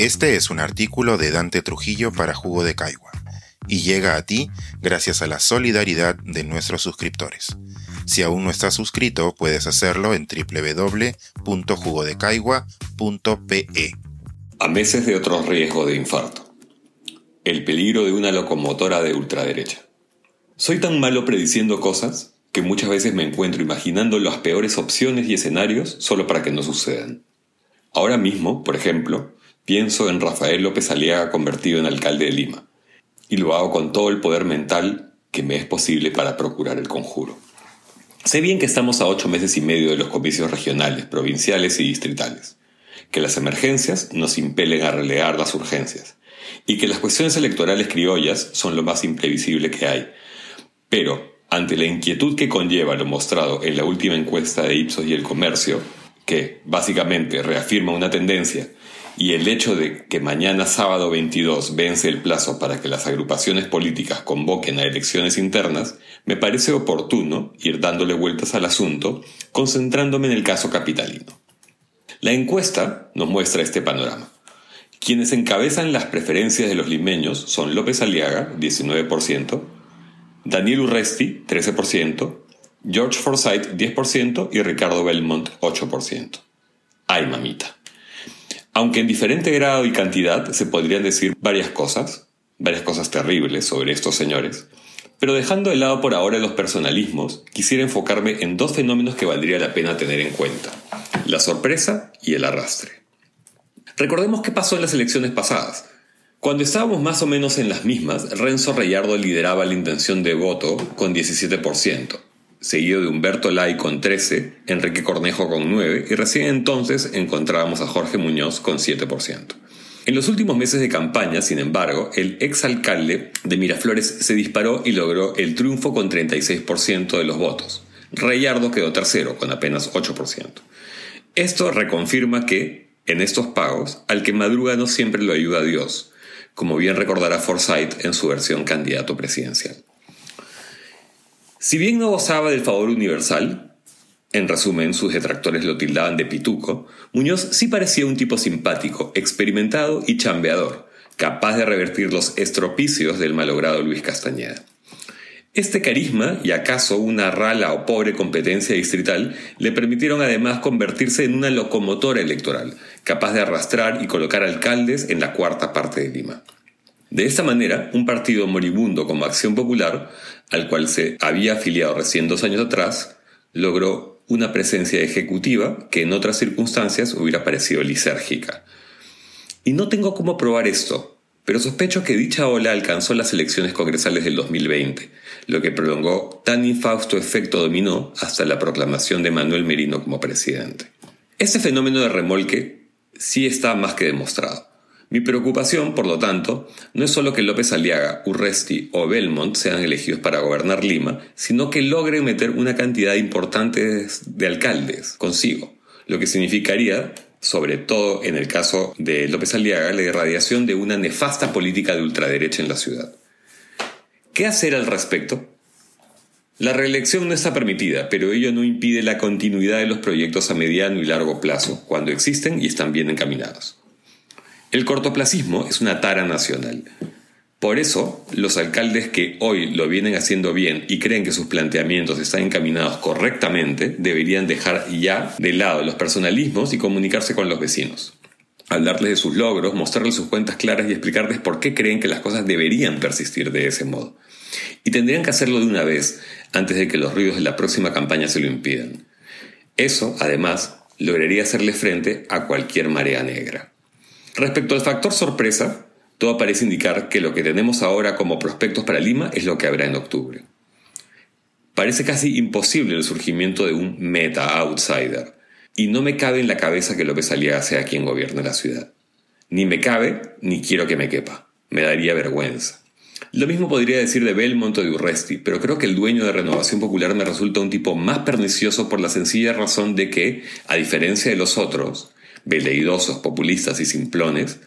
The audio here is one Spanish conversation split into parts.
Este es un artículo de Dante Trujillo para Jugo de Caigua y llega a ti gracias a la solidaridad de nuestros suscriptores. Si aún no estás suscrito, puedes hacerlo en www.jugodecaigua.pe. A meses de otro riesgo de infarto. El peligro de una locomotora de ultraderecha. Soy tan malo prediciendo cosas que muchas veces me encuentro imaginando las peores opciones y escenarios solo para que no sucedan. Ahora mismo, por ejemplo, pienso en Rafael López Aliaga convertido en alcalde de Lima, y lo hago con todo el poder mental que me es posible para procurar el conjuro. Sé bien que estamos a ocho meses y medio de los comicios regionales, provinciales y distritales, que las emergencias nos impelen a relegar las urgencias, y que las cuestiones electorales criollas son lo más imprevisible que hay. Pero, ante la inquietud que conlleva lo mostrado en la última encuesta de Ipsos y el Comercio, que básicamente reafirma una tendencia y el hecho de que mañana sábado 22 vence el plazo para que las agrupaciones políticas convoquen a elecciones internas, me parece oportuno ir dándole vueltas al asunto, concentrándome en el caso capitalino. La encuesta nos muestra este panorama. Quienes encabezan las preferencias de los limeños son López Aliaga, 19%, Daniel Urresti, 13%, George Forsyth, 10% y Ricardo Belmont, 8%. Ay, mamita. Aunque en diferente grado y cantidad se podrían decir varias cosas, varias cosas terribles sobre estos señores, pero dejando de lado por ahora los personalismos, quisiera enfocarme en dos fenómenos que valdría la pena tener en cuenta, la sorpresa y el arrastre. Recordemos qué pasó en las elecciones pasadas. Cuando estábamos más o menos en las mismas, Renzo Reyardo lideraba la intención de voto con 17%, seguido de Humberto Lai con 13, Enrique Cornejo con 9 y recién entonces encontrábamos a Jorge Muñoz con 7%. En los últimos meses de campaña, sin embargo, el exalcalde de Miraflores se disparó y logró el triunfo con 36% de los votos. Reyardo quedó tercero con apenas 8%. Esto reconfirma que, en estos pagos, al que madruga no siempre lo ayuda a Dios, como bien recordará Forsyth en su versión candidato presidencial. Si bien no gozaba del favor universal, en resumen, sus detractores lo tildaban de pituco, Muñoz sí parecía un tipo simpático, experimentado y chambeador, capaz de revertir los estropicios del malogrado Luis Castañeda. Este carisma y acaso una rala o pobre competencia distrital le permitieron además convertirse en una locomotora electoral, capaz de arrastrar y colocar alcaldes en la cuarta parte de Lima. De esta manera, un partido moribundo como Acción Popular, al cual se había afiliado recién dos años atrás, logró una presencia ejecutiva que en otras circunstancias hubiera parecido lisérgica. Y no tengo cómo probar esto, pero sospecho que dicha ola alcanzó las elecciones congresales del 2020, lo que prolongó tan infausto efecto dominó hasta la proclamación de Manuel Merino como presidente. Este fenómeno de remolque sí está más que demostrado. Mi preocupación, por lo tanto, no es solo que López Aliaga, Urresti o Belmont sean elegidos para gobernar Lima, sino que logren meter una cantidad importante de alcaldes consigo, lo que significaría, sobre todo en el caso de López Aliaga, la irradiación de una nefasta política de ultraderecha en la ciudad. ¿Qué hacer al respecto? La reelección no está permitida, pero ello no impide la continuidad de los proyectos a mediano y largo plazo, cuando existen y están bien encaminados. El cortoplacismo es una tara nacional. Por eso, los alcaldes que hoy lo vienen haciendo bien y creen que sus planteamientos están encaminados correctamente, deberían dejar ya de lado los personalismos y comunicarse con los vecinos. Hablarles de sus logros, mostrarles sus cuentas claras y explicarles por qué creen que las cosas deberían persistir de ese modo. Y tendrían que hacerlo de una vez, antes de que los ruidos de la próxima campaña se lo impidan. Eso, además, lograría hacerle frente a cualquier marea negra. Respecto al factor sorpresa, todo parece indicar que lo que tenemos ahora como prospectos para Lima es lo que habrá en octubre. Parece casi imposible el surgimiento de un meta-outsider, y no me cabe en la cabeza que López Aliaga sea quien gobierne la ciudad. Ni me cabe, ni quiero que me quepa. Me daría vergüenza. Lo mismo podría decir de Belmont o de Urresti, pero creo que el dueño de Renovación Popular me resulta un tipo más pernicioso por la sencilla razón de que, a diferencia de los otros, veleidosos, populistas y simplones,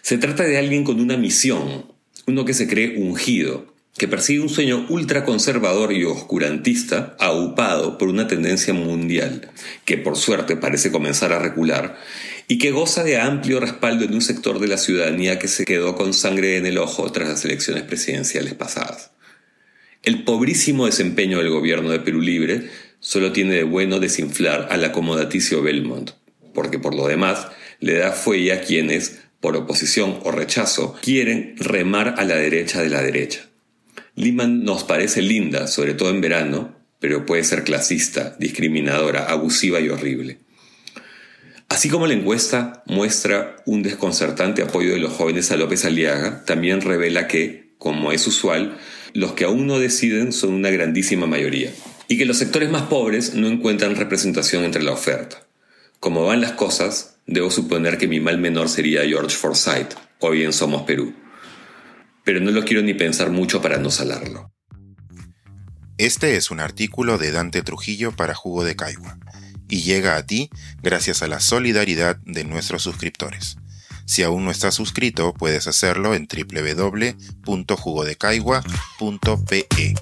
se trata de alguien con una misión, uno que se cree ungido, que persigue un sueño ultraconservador y oscurantista, aupado por una tendencia mundial, que por suerte parece comenzar a recular, y que goza de amplio respaldo en un sector de la ciudadanía que se quedó con sangre en el ojo tras las elecciones presidenciales pasadas. El pobrísimo desempeño del gobierno de Perú Libre solo tiene de bueno desinflar al acomodaticio Belmont, porque por lo demás le da fuelle a quienes, por oposición o rechazo, quieren remar a la derecha de la derecha. Lima nos parece linda, sobre todo en verano, pero puede ser clasista, discriminadora, abusiva y horrible. Así como la encuesta muestra un desconcertante apoyo de los jóvenes a López Aliaga, también revela que, como es usual, los que aún no deciden son una grandísima mayoría, y que los sectores más pobres no encuentran representación entre la oferta. Como van las cosas, debo suponer que mi mal menor sería George Forsyth, hoy en Somos Perú. Pero no lo quiero ni pensar mucho para no salarlo. Este es un artículo de Dante Trujillo para Jugo de Caigua y llega a ti gracias a la solidaridad de nuestros suscriptores. Si aún no estás suscrito, puedes hacerlo en www.jugodecaigua.pe.